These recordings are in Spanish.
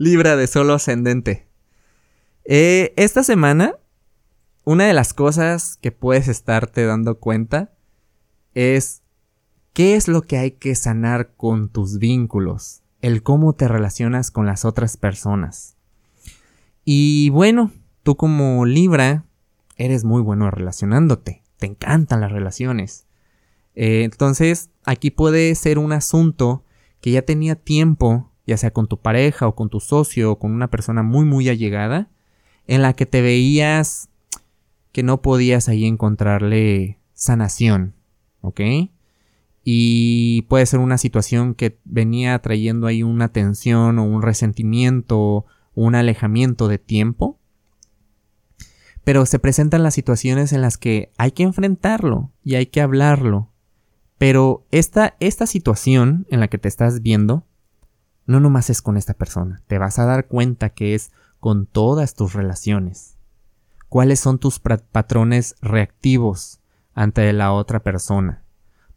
Libra de solo ascendente. Eh, esta semana, una de las cosas que puedes estarte dando cuenta es qué es lo que hay que sanar con tus vínculos, el cómo te relacionas con las otras personas. Y bueno, tú como Libra eres muy bueno relacionándote, te encantan las relaciones. Eh, entonces, aquí puede ser un asunto que ya tenía tiempo, ya sea con tu pareja o con tu socio o con una persona muy muy allegada, en la que te veías que no podías ahí encontrarle sanación, ¿ok? Y puede ser una situación que venía trayendo ahí una tensión o un resentimiento o un alejamiento de tiempo. Pero se presentan las situaciones en las que hay que enfrentarlo y hay que hablarlo. Pero esta, esta situación en la que te estás viendo, no nomás es con esta persona. Te vas a dar cuenta que es con todas tus relaciones. ¿Cuáles son tus patrones reactivos ante la otra persona?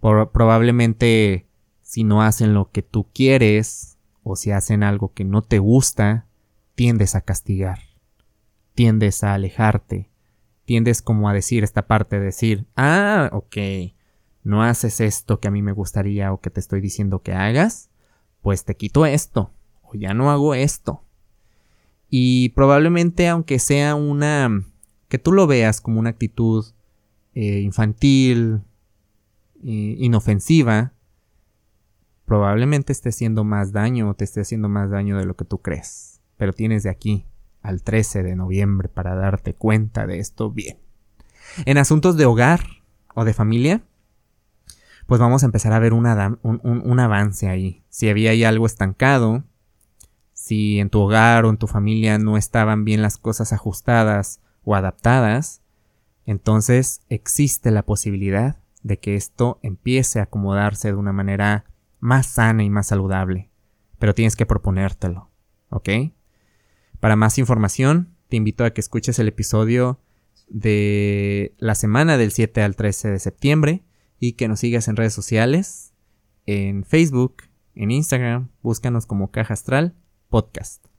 probablemente si no hacen lo que tú quieres o si hacen algo que no te gusta, tiendes a castigar, tiendes a alejarte, tiendes como a decir esta parte, decir, ah, ok, no haces esto que a mí me gustaría o que te estoy diciendo que hagas, pues te quito esto, o ya no hago esto. Y probablemente aunque sea una... que tú lo veas como una actitud eh, infantil, eh, inofensiva, probablemente esté haciendo más daño o te esté haciendo más daño de lo que tú crees. Pero tienes de aquí al 13 de noviembre para darte cuenta de esto bien. En asuntos de hogar o de familia, pues vamos a empezar a ver un, un, avance ahí. Si había ahí algo estancado, si en tu hogar o en tu familia no estaban bien las cosas ajustadas o adaptadas, entonces existe la posibilidad de que esto empiece a acomodarse de una manera más sana y más saludable. Pero tienes que proponértelo, ¿ok? Para más información, te invito a que escuches el episodio de la semana del 7 al 13 de septiembre y que nos sigas en redes sociales, en Facebook, en Instagram, búscanos como Caja Astral Podcast.